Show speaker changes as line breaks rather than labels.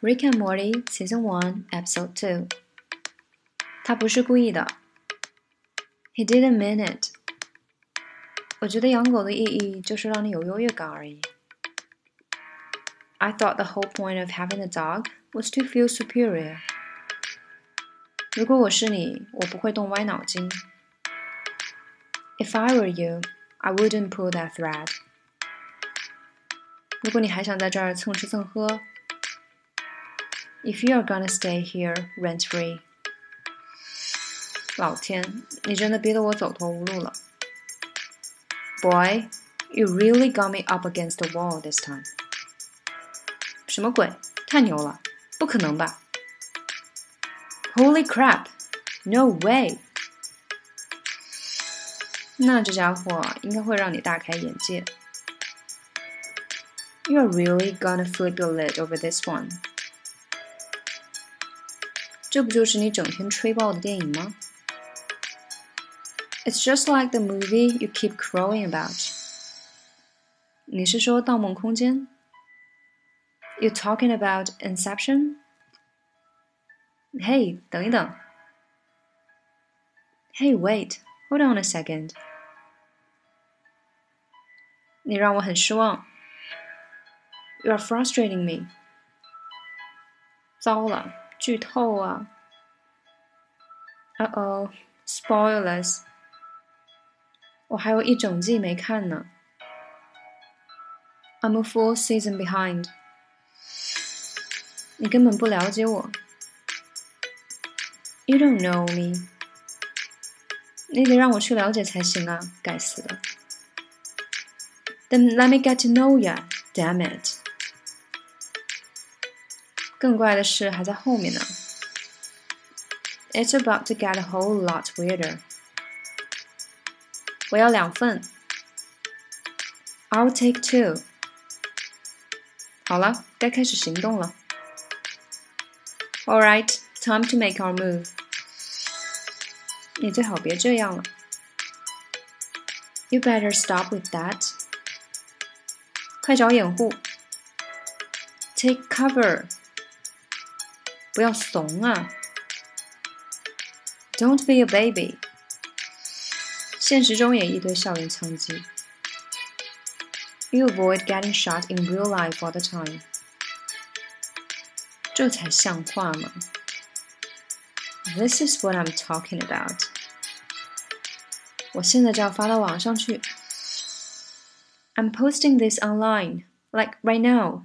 Rick and Morty Season One Episode Two。他不是故意的。He didn't mean it。我觉得养狗的意义就是让你有优越感而已。I thought the whole point of having a dog was to feel superior。如果我是你，我不会动歪脑筋。If I were you, I wouldn't pull that thread。如果你还想在这儿蹭吃蹭喝。 if you're gonna stay here rent free，老天，你真的逼得我走投无路了。Boy, you really got me up against the wall this time。什么鬼？太牛了！不可能吧？Holy crap! No way！那这家伙应该会让你大开眼界。You're really gonna flip your lid over this one。 这不就是你整天吹爆的电影吗？It's just like the movie you keep crowing about。你是说《盗梦空间》？You talking about Inception？嘿，等一等。Hey, wait, hold on a second。你让我很失望。You are frustrating me。糟了。 剧透啊！Uh oh, spoilers！我还有一整季没看呢。I'm a full season behind。你根本不了解我。You don't know me。你得让我去了解才行啊！该死的。Then let me get to know ya. Damn it. 更怪的事还在后面呢。It's about to get a whole lot weirder。我要两份。I'll take two。好了，该开始行动了。All right, time to make our move。你最好别这样了。You better stop with that。快找掩护。Take cover。 不要怂啊！Don't be a baby。现实中也一堆校园枪击。You avoid getting shot in real life all the time。这才像话吗？This is what I'm talking about。我现在就要发到网上去。I'm posting this online, like right now.